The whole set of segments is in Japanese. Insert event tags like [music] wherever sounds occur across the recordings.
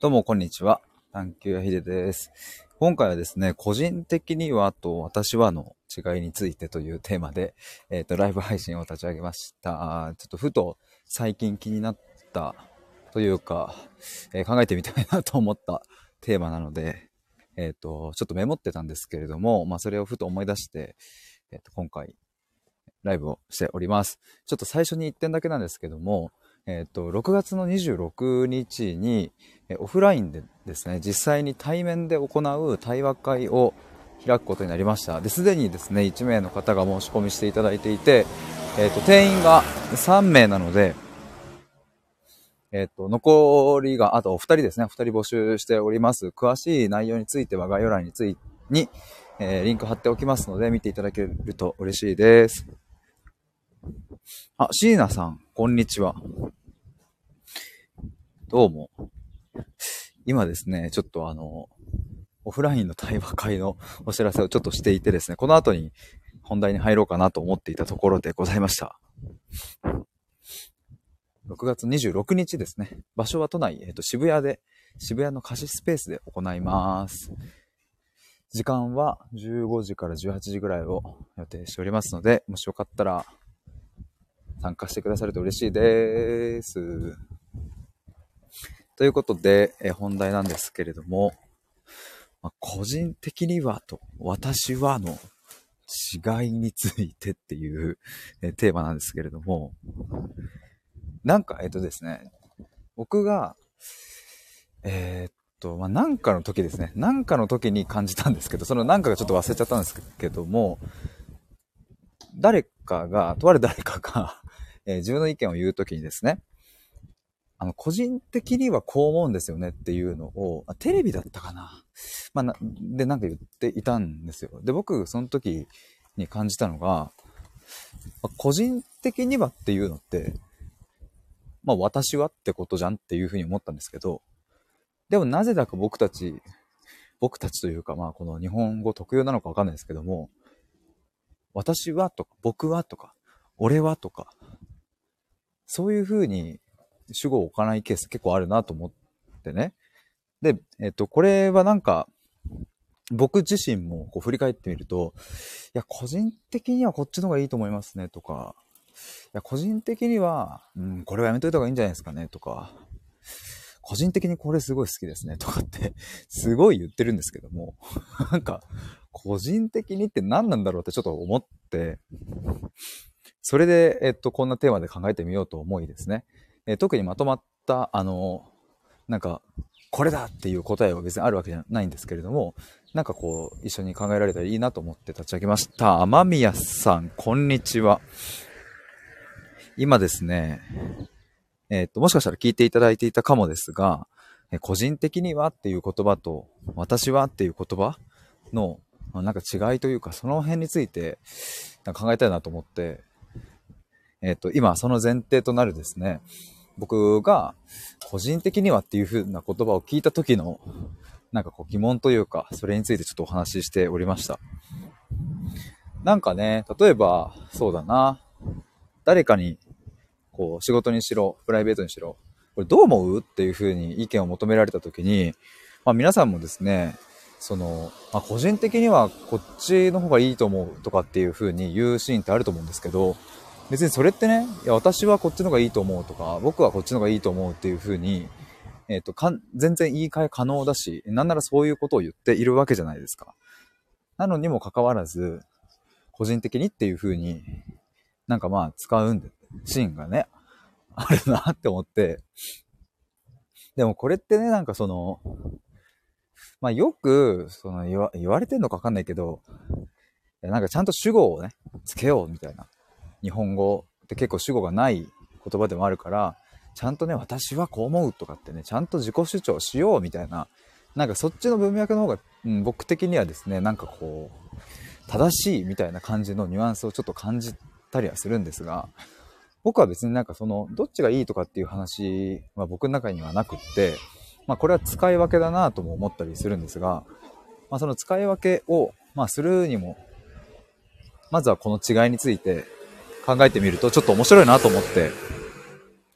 どうも、こんにちは。探求やひでです。今回はですね、個人的にはと私はの違いについてというテーマで、えっ、ー、と、ライブ配信を立ち上げました。ちょっとふと最近気になったというか、えー、考えてみたいなと思ったテーマなので、えっ、ー、と、ちょっとメモってたんですけれども、まあ、それをふと思い出して、えっ、と、今回、ライブをしております。ちょっと最初に1点だけなんですけども、えっ、と、6月の26日に、えオフラインでですね、実際に対面で行う対話会を開くことになりました。で、すでにですね、1名の方が申し込みしていただいていて、えっ、ー、と、定員が3名なので、えっ、ー、と、残りが、あとお二人ですね、お二人募集しております。詳しい内容については概要欄についに、えー、リンク貼っておきますので、見ていただけると嬉しいです。あ、椎名さん、こんにちは。どうも。今ですね、ちょっとあの、オフラインの対話会の [laughs] お知らせをちょっとしていてですね、この後に本題に入ろうかなと思っていたところでございました。6月26日ですね。場所は都内、えっ、と、渋谷で、渋谷の貸しスペースで行います。時間は15時から18時ぐらいを予定しておりますので、もしよかったら参加してくださると嬉しいです。ということで、え本題なんですけれども、まあ、個人的にはと、私はの違いについてっていう、えテーマなんですけれども、なんか、えっとですね、僕が、えー、っと、まあ、なんかの時ですね、なんかの時に感じたんですけど、そのなんかがちょっと忘れちゃったんですけども、誰かが、とある誰かが、えー、自分の意見を言う時にですね、あの、個人的にはこう思うんですよねっていうのを、テレビだったかな。まあ、な、で、なんか言っていたんですよ。で、僕、その時に感じたのが、ま個人的にはっていうのって、まあ、私はってことじゃんっていうふうに思ったんですけど、でもなぜだか僕たち、僕たちというか、まあ、この日本語特有なのかわかんないですけども、私はとか、僕はとか、俺はとか、そういうふうに主語を置かないケース結構あるなと思ってね。で、えっと、これはなんか、僕自身もこう振り返ってみると、いや、個人的にはこっちの方がいいと思いますねとか、いや、個人的には、うん、これはやめといた方がいいんじゃないですかねとか、個人的にこれすごい好きですねとかって、すごい言ってるんですけども、なんか、個人的にって何なんだろうってちょっと思って、それで、えっと、こんなテーマで考えてみようと思いですね。えー、特にまとまった、あの、なんか、これだっていう答えは別にあるわけじゃないんですけれども、なんかこう、一緒に考えられたらいいなと思って立ち上げました。天宮さん、こんにちは。今ですね、えっ、と、もしかしたら聞いていただいていたかもですが、え個人的にはっていう言葉と、私はっていう言葉の、なんか違いというか、その辺について考えたいなと思って、えっ、と、今、その前提となるですね、僕が個人的にはっていう風な言葉を聞いた時の、なんかこう疑問というか、それについてちょっとお話ししておりました。なんかね、例えば、そうだな、誰かに、こう、仕事にしろ、プライベートにしろ、これどう思うっていう風に意見を求められた時に、まあ皆さんもですね、その、まあ個人的にはこっちの方がいいと思うとかっていう風に言うシーンってあると思うんですけど、別にそれってね、いや、私はこっちの方がいいと思うとか、僕はこっちの方がいいと思うっていう風に、えっ、ー、と、かん、全然言い換え可能だし、なんならそういうことを言っているわけじゃないですか。なのにもかかわらず、個人的にっていう風に、なんかまあ使うんで、シーンがね、あるなって思って、でもこれってね、なんかその、まあよく、その言わ、言われてんのかわかんないけど、なんかちゃんと主語をね、つけようみたいな。日本語って結構主語がない言葉でもあるから、ちゃんとね、私はこう思うとかってね、ちゃんと自己主張しようみたいな、なんかそっちの文脈の方が、うん、僕的にはですね、なんかこう、正しいみたいな感じのニュアンスをちょっと感じたりはするんですが、僕は別になんかその、どっちがいいとかっていう話は僕の中にはなくって、まあこれは使い分けだなとも思ったりするんですが、まあその使い分けを、まあするにも、まずはこの違いについて考えてみるとちょっと面白いなと思って、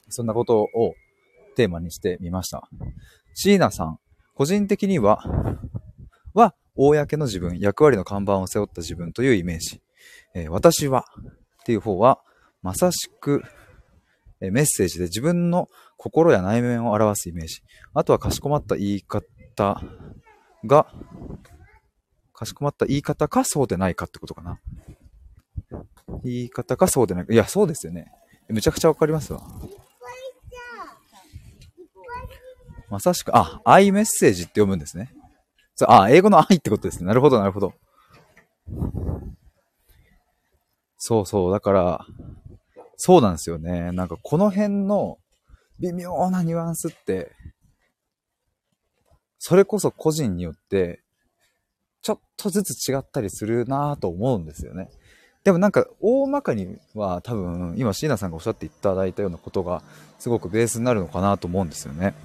そんなことをテーマにしてみました。椎名さん、個人的には、は、公の自分、役割の看板を背負った自分というイメージ。えー、私は、っていう方は、まさしく、え、メッセージで自分の心や内面を表すイメージ。あとはかしこまった言い方が、かしこまった言い方かそうでないかってことかな。言い方かそうでないか。いや、そうですよね。めちゃくちゃわかりますわ。まさしく、あ、愛メッセージって読むんですね。そうあ、英語の愛ってことですね。なるほど、なるほど。そうそう、だから、そうなんですよね。なんかこの辺の微妙なニュアンスって、それこそ個人によって、ちょっとずつ違ったりするなぁと思うんですよね。でもなんか、大まかには多分、今椎名さんがおっしゃっていただいたようなことが、すごくベースになるのかなと思うんですよね。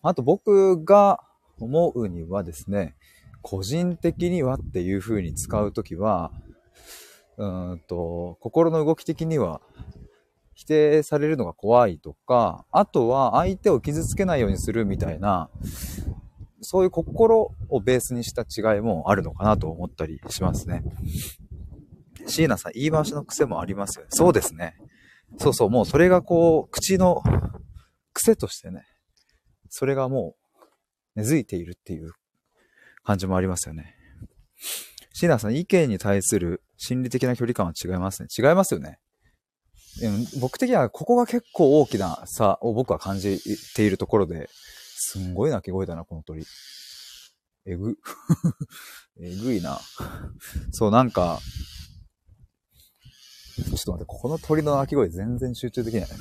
あと僕が思うにはですね、個人的にはっていう風に使うときは、うんと、心の動き的には、否定されるのが怖いとか、あとは相手を傷つけないようにするみたいな、そういう心をベースにした違いもあるのかなと思ったりしますね。椎名さん、言い回しの癖もありますよね。そうですね。そうそう、もうそれがこう、口の癖としてね、それがもう根付いているっていう感じもありますよね。椎名さん、意見に対する心理的な距離感は違いますね。違いますよね。僕的にはここが結構大きな差を僕は感じているところで、すんごい鳴き声だな、この鳥。えぐ。[laughs] えぐいな。そう、なんか、ちょっと待って、ここの鳥の鳴き声全然集中できない。[laughs]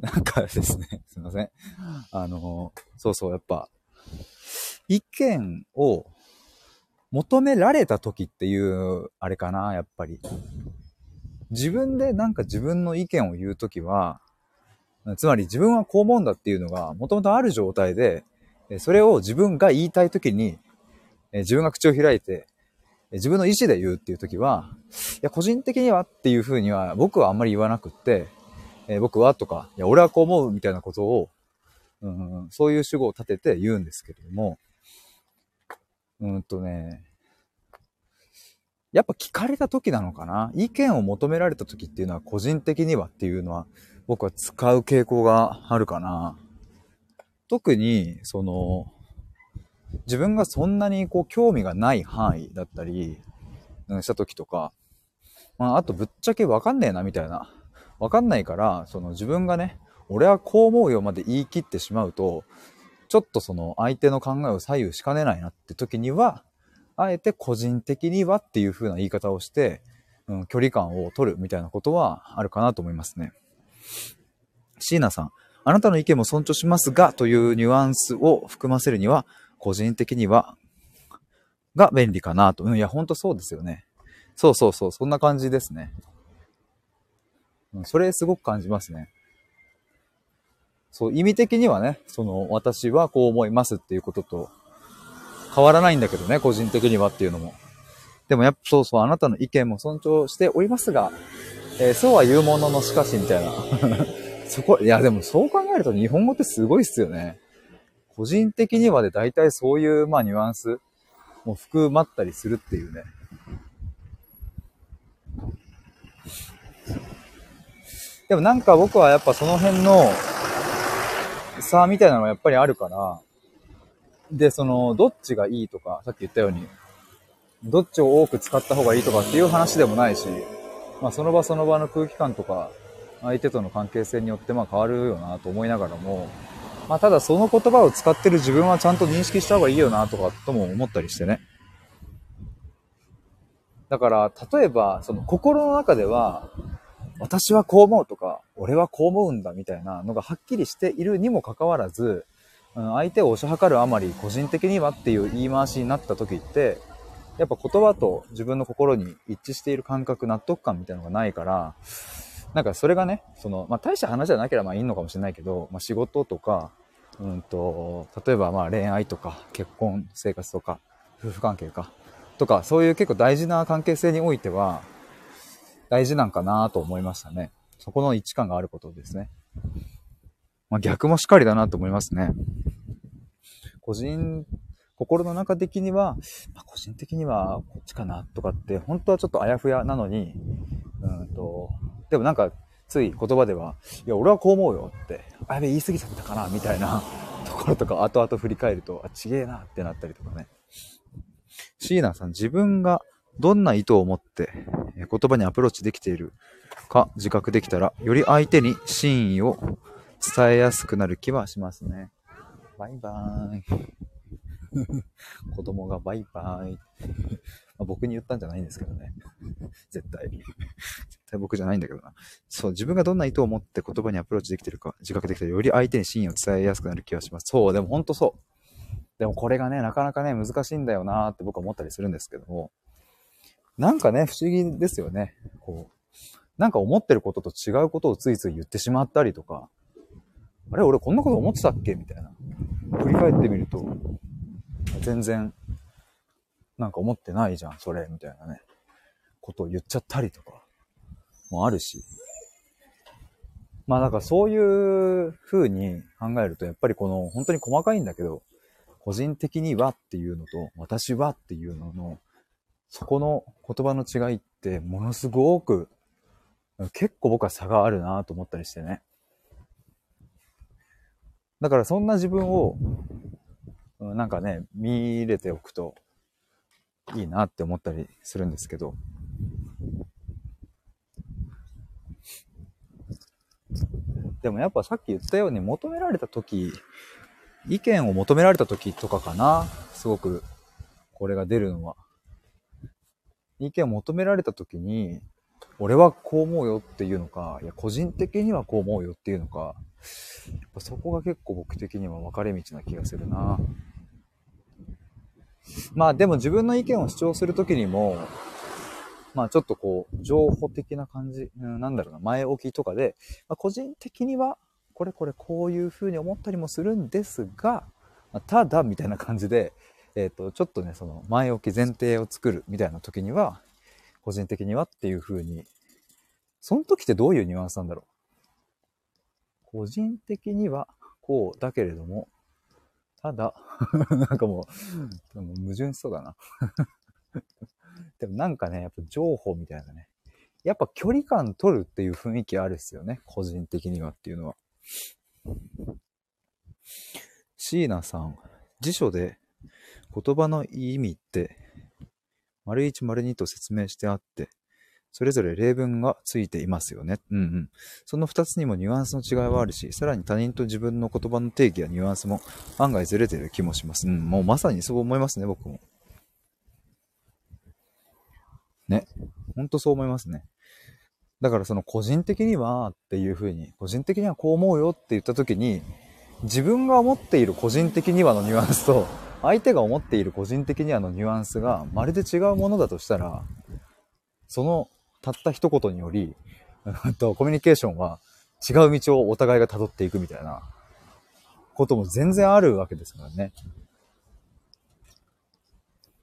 なんかですね、すいません。あの、そうそう、やっぱ、意見を求められた時っていう、あれかな、やっぱり。自分でなんか自分の意見を言うときは、つまり自分はこう思うんだっていうのがもともとある状態で、それを自分が言いたいときに、自分が口を開いて、自分の意思で言うっていうときは、いや、個人的にはっていうふうには僕はあんまり言わなくって、え僕はとか、いや、俺はこう思うみたいなことを、うん、そういう主語を立てて言うんですけれども、うんとね、やっぱ聞かれた時なのかな？意見を求められた時っていうのは個人的にはっていうのは僕は使う傾向があるかな。特に、その、自分がそんなにこう興味がない範囲だったりした時とか、まあ、あとぶっちゃけわかんねえなみたいな。わかんないから、その自分がね、俺はこう思うよまで言い切ってしまうと、ちょっとその相手の考えを左右しかねないなって時には、あえて個人的にはっていう風な言い方をして、うん、距離感を取るみたいなことはあるかなと思いますね。椎名さん、あなたの意見も尊重しますがというニュアンスを含ませるには、個人的には、が便利かなと。いや、ほんとそうですよね。そうそうそう、そんな感じですね。それすごく感じますね。そう、意味的にはね、その、私はこう思いますっていうことと、変わらないんだけどね、個人的にはっていうのも。でもやっぱそうそう、あなたの意見も尊重しておりますが、えー、そうは言うもののしかしみたいな。[laughs] そこ、いやでもそう考えると日本語ってすごいっすよね。個人的にはで大体そういう、まあニュアンスも含まったりするっていうね。でもなんか僕はやっぱその辺の差みたいなのがやっぱりあるから、で、その、どっちがいいとか、さっき言ったように、どっちを多く使った方がいいとかっていう話でもないし、まあその場その場の空気感とか、相手との関係性によってまあ変わるよなと思いながらも、まあただその言葉を使ってる自分はちゃんと認識した方がいいよなとかとも思ったりしてね。だから、例えば、その心の中では、私はこう思うとか、俺はこう思うんだみたいなのがはっきりしているにもかかわらず、相手を推し量るあまり個人的にはっていう言い回しになった時って、やっぱ言葉と自分の心に一致している感覚、納得感みたいなのがないから、なんかそれがね、その、まあ大した話じゃなければまあいいのかもしれないけど、まあ仕事とか、うんと、例えばまあ恋愛とか結婚生活とか、夫婦関係か、とか、そういう結構大事な関係性においては、大事なんかなと思いましたね。そこの位置感があることですね。まあ、逆もしっかりだなと思いますね。個人、心の中的には、まあ、個人的にはこっちかなとかって、本当はちょっとあやふやなのに、うんと、でもなんか、つい言葉では、いや、俺はこう思うよって、あやべ、言い過ぎちゃったかなみたいな [laughs] ところとか、後々振り返ると、あ、ちげえなってなったりとかね。シーナさん、自分がどんな意図を持って言葉にアプローチできているか自覚できたら、より相手に真意を伝えやすくなる気はしますね。バイバーイ。[laughs] 子供がバイバーイ。ま僕に言ったんじゃないんですけどね。絶対。絶対僕じゃないんだけどな。そう、自分がどんな意図を持って言葉にアプローチできてるか自覚できたら、より相手に真意を伝えやすくなる気がします。そう、でもほんとそう。でもこれがね、なかなかね、難しいんだよなーって僕は思ったりするんですけども。なんかね、不思議ですよね。こう、なんか思ってることと違うことをついつい言ってしまったりとか、あれ俺こんなこと思ってたっけ？みたいな。振り返ってみると、全然、なんか思ってないじゃん、それ、みたいなね、ことを言っちゃったりとか、もあるし。まあだからそういう風に考えると、やっぱりこの、本当に細かいんだけど、個人的にはっていうのと、私はっていうのの、そこの言葉の違いってものすごく結構僕は差があるなと思ったりしてね。だからそんな自分をなんかね、見れておくといいなって思ったりするんですけど。でもやっぱさっき言ったように求められた時、意見を求められた時とかかな。すごくこれが出るのは。意見を求められた時に、俺はこう思うよっていうのか、いや、個人的にはこう思うよっていうのか、やっぱそこが結構僕的には分かれ道な気がするな。まあでも自分の意見を主張するときにも、まあちょっとこう、情報的な感じ、うん、なんだろうな、前置きとかで、まあ、個人的には、これこれこういうふうに思ったりもするんですが、まあ、ただ、みたいな感じで、えっ、ー、と、ちょっとね、その前置き前提を作るみたいな時には、個人的にはっていう風に、その時ってどういうニュアンスなんだろう。個人的にはこうだけれども、ただ、[laughs] なんかもう、も矛盾しそうだな [laughs] でもなんかね、やっぱ情報みたいなね。やっぱ距離感取るっていう雰囲気あるっすよね。個人的にはっていうのは。椎名さん、辞書で言葉の意味って、丸一丸二と説明してあって、それぞれ例文がついていますよね。うんうん。その二つにもニュアンスの違いはあるし、さらに他人と自分の言葉の定義やニュアンスも案外ずれてる気もします。うん、もうまさにそう思いますね、僕も。ね。ほんとそう思いますね。だからその個人的にはっていう風に、個人的にはこう思うよって言った時に、自分が思っている個人的にはのニュアンスと、相手が思っている個人的にはのニュアンスがまるで違うものだとしたら、そのたった一言により、[laughs] とコミュニケーションは違う道をお互いが辿っていくみたいなことも全然あるわけですからね。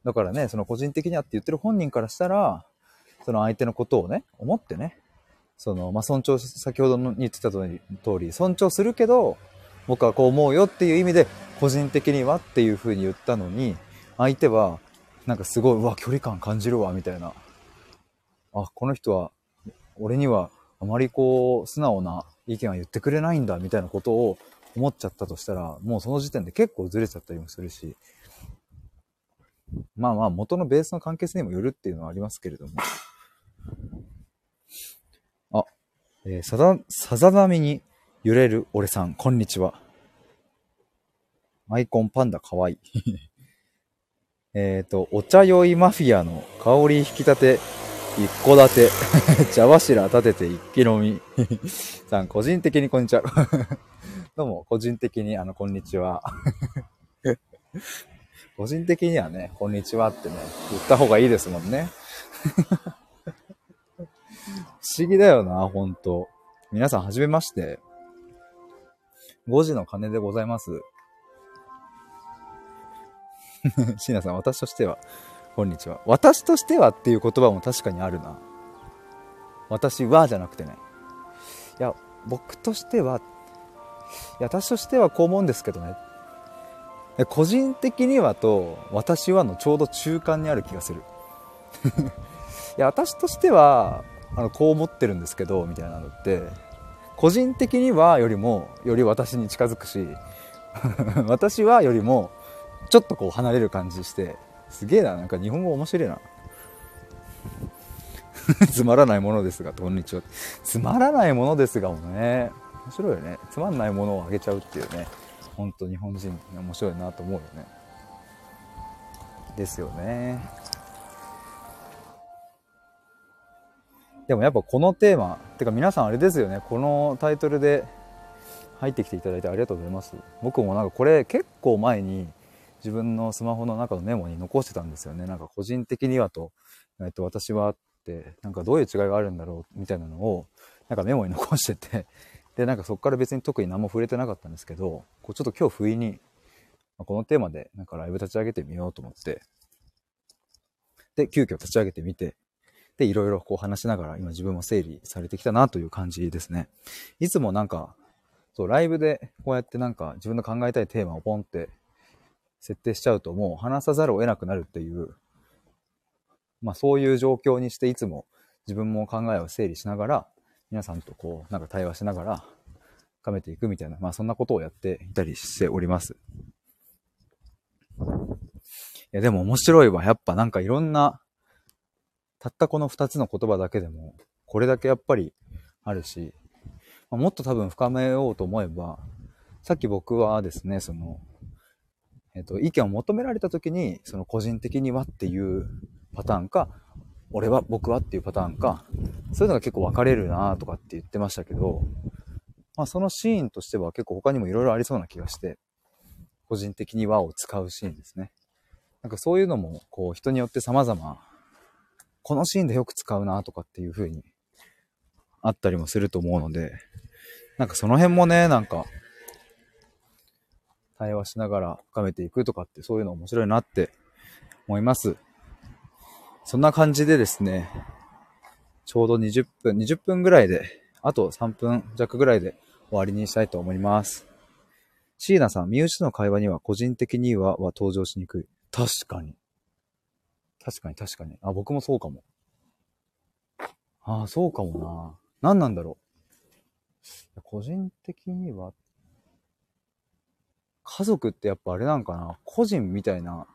だからね、その個人的にはって言ってる本人からしたら、その相手のことをね、思ってね、その、まあ、尊重、先ほどの言ってた通り、尊重するけど、僕はこう思うよっていう意味で、個人的にはっていう風に言ったのに、相手は、なんかすごい、うわ、距離感感じるわ、みたいな。あ、この人は、俺にはあまりこう、素直な意見は言ってくれないんだ、みたいなことを思っちゃったとしたら、もうその時点で結構ずれちゃったりもするし、まあまあ、元のベースの関係性にもよるっていうのはありますけれども。あ、えー、さだ、さざ波に揺れる俺さん、こんにちは。アイコンパンダかわいい。[laughs] えっと、お茶酔いマフィアの香り引き立て、一戸建て、[laughs] 茶柱立てて一気飲み。[laughs] さん、個人的にこんにちは。[laughs] どうも、個人的に、あの、こんにちは。個人的にはね、こんにちはってね、言った方がいいですもんね。不思議だよな、ほんと。皆さん、はじめまして。5時の鐘でございます。椎名さん、私としては、こんにちは。私としてはっていう言葉も確かにあるな。私はじゃなくてね。いや、僕としては、いや、私としてはこう思うんですけどね。個人的にはと、私はのちょうど中間にある気がする。[laughs] いや、私としては、あの、こう思ってるんですけど、みたいなのって、個人的にはよりも、より私に近づくし、[laughs] 私はよりも、ちょっとこう離れる感じして、すげえな、なんか日本語面白いな。[laughs] つまらないものですが、こんにちは。つまらないものですがもね、面白いよね。つまんないものをあげちゃうっていうね、ほんと日本人面白いなと思うよね。ですよね。でもやっぱこのテーマ、てか皆さんあれですよね、このタイトルで入ってきていただいてありがとうございます。僕もなんかこれ結構前に自分のスマホの中のメモに残してたんですよね。なんか個人的にはと、えっと、私はってなんかどういう違いがあるんだろうみたいなのをなんかメモに残してて [laughs] でなんかそこから別に特に何も触れてなかったんですけどこうちょっと今日不意にこのテーマでなんかライブ立ち上げてみようと思ってで急遽立ち上げてみてでいろいろこう話しながら今自分も整理されてきたなという感じですねいつもなんかそうライブでこうやってなんか自分の考えたいテーマをポンって設定しちゃうともう話さざるを得なくなるっていうまあそういう状況にしていつも自分も考えを整理しながら、皆さんとこう、なんか対話しながら深めていくみたいな、まあそんなことをやっていたりしております。いやでも面白いわ。やっぱなんかいろんな、たったこの二つの言葉だけでも、これだけやっぱりあるし、もっと多分深めようと思えば、さっき僕はですね、その、えっ、と、意見を求められた時に、その個人的にはっていうパターンか、俺は、僕はっていうパターンか、そういうのが結構分かれるなとかって言ってましたけど、まあそのシーンとしては結構他にも色々ありそうな気がして、個人的に和を使うシーンですね。なんかそういうのも、こう人によって様々、このシーンでよく使うなとかっていう風にあったりもすると思うので、なんかその辺もね、なんか、対話しながら深めていくとかってそういうの面白いなって思います。そんな感じでですね、ちょうど20分、20分ぐらいで、あと3分弱ぐらいで終わりにしたいと思います。椎名さん、身内の会話には個人的にはは登場しにくい。確かに。確かに確かに。あ、僕もそうかも。ああ、そうかもな。何なんだろう。個人的には、家族ってやっぱあれなんかな？個人みたいな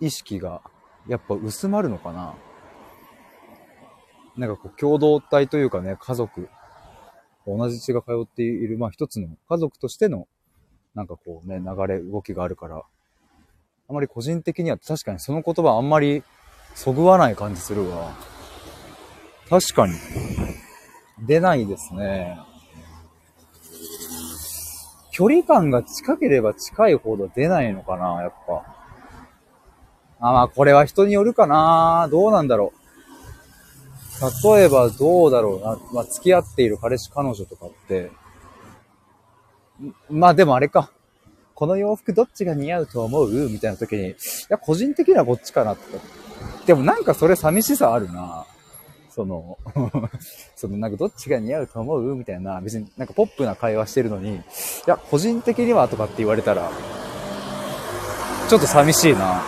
意識がやっぱ薄まるのかな？なんかこう共同体というかね、家族、同じ血が通っている、まあ一つの家族としての、なんかこうね、流れ、動きがあるから、あまり個人的には確かにその言葉あんまりそぐわない感じするわ。確かに。出ないですね。距離感が近ければ近いほど出ないのかな、やっぱ。あ、まあ、これは人によるかな。どうなんだろう。例えばどうだろうな。まあ、付き合っている彼氏彼女とかって、まあでもあれか。この洋服どっちが似合うと思う？みたいな時に、いや、個人的にはこっちかなって。でもなんかそれ寂しさあるな。その [laughs] そのなんかどっちが似合うと思う？みたいな、別になんかポップな会話してるのに、いや、個人的にはとかって言われたら、ちょっと寂しいな。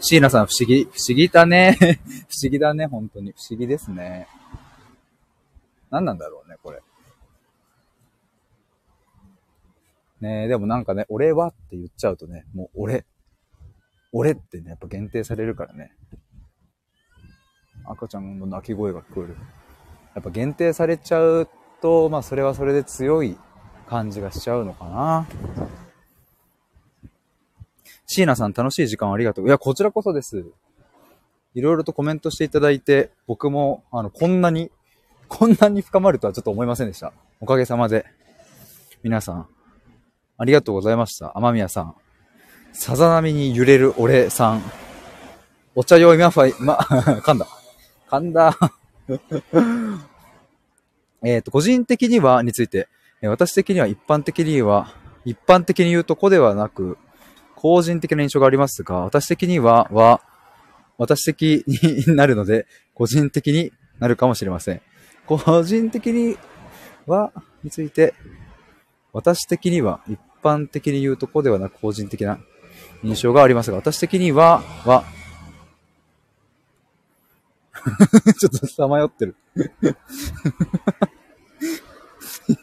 椎名さん不思議、不思議だね。[laughs] 不思議だね、本当に。不思議ですね。何なんだろうね、これ。ねえ、でもなんかね、俺はって言っちゃうとね、もう俺。俺ってね、やっぱ限定されるからね。赤ちゃんの泣き声が聞こえる。やっぱ限定されちゃうと、まあそれはそれで強い感じがしちゃうのかな。椎名さん楽しい時間ありがとう。いや、こちらこそです。いろいろとコメントしていただいて、僕も、あの、こんなに、こんなに深まるとはちょっと思いませんでした。おかげさまで。皆さん、ありがとうございました。天宮さん。さざ波に揺れる俺さん。お茶用マファイ、ま、[laughs] 噛んだ。噛んだ。[laughs] えっと、個人的には、について、私的には一般的には、一般的に言うとこではなく、個人的な印象がありますが、私的には、は、私的になるので、個人的になるかもしれません。個人的には、について、私的には、一般的に言うとこではなく個人的な印象がありますが、私的には、は、[laughs] ちょっとさまよってるい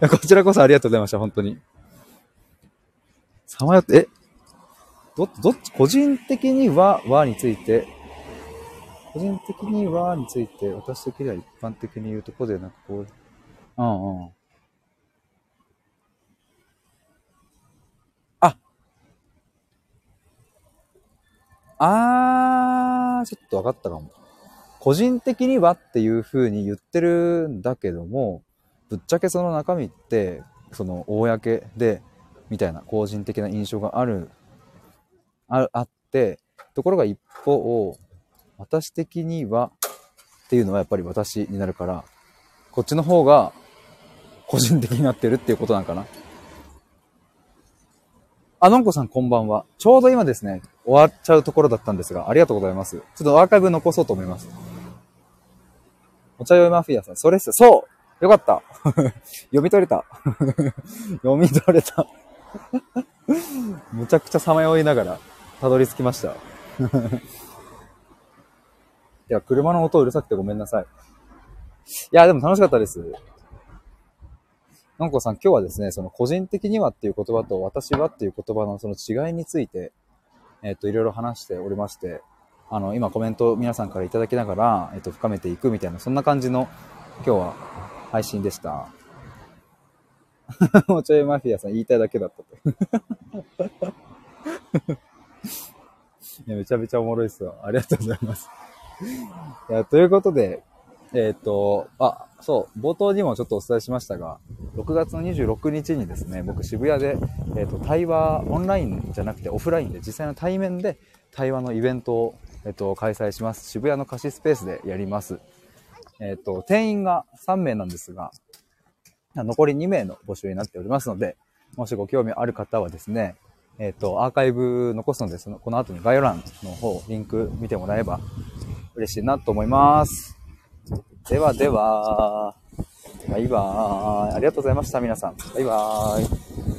や。こちらこそありがとうございました、本当に。さまよって、え？ど、どっち、個人的には、はについて、個人的にはについて、私的には一般的に言うとこでなく、こう、うんうん。ああー、ちょっと分かったかも。個人的にはっていう風に言ってるんだけども、ぶっちゃけその中身って、その、公で、みたいな個人的な印象がある、ああって、ところが一方、私的にはっていうのはやっぱり私になるから、こっちの方が個人的になってるっていうことなんかな。あ、のんこさんこんばんは。ちょうど今ですね、終わっちゃうところだったんですが、ありがとうございます。ちょっとアーカイブ残そうと思います。お茶酔いマフィアさん、それっす。そうよかった [laughs] 読み取れた [laughs] 読み取れた [laughs] むちゃくちゃさまよいながら、たどり着きました。いや、車の音うるさくてごめんなさい。いや、でも楽しかったです。のんこさん、今日はですね、その個人的にはっていう言葉と私はっていう言葉のその違いについて、えっ、と、いろいろ話しておりまして、あの、今コメント皆さんからいただきながら、えっ、と、深めていくみたいな、そんな感じの今日は配信でした。お茶屋マフィアさん言いたいだけだったと。[laughs] いやめちゃめちゃおもろいっすわ。ありがとうございます。いや、ということで、えっ、と、あ、そう、冒頭にもちょっとお伝えしましたが、6月の26日にですね、僕渋谷で、えっ、と、対話、オンラインじゃなくてオフラインで、実際の対面で対話のイベントを、えっ、と、開催します。渋谷の貸しスペースでやります。えっ、と、定員が3名なんですが、残り2名の募集になっておりますので、もしご興味ある方はですね、えっ、と、アーカイブ残すので、その、この後に概要欄の方、リンク見てもらえば嬉しいなと思います。ではでは、バイバーイ。ありがとうございました、皆さん。バイバーイ。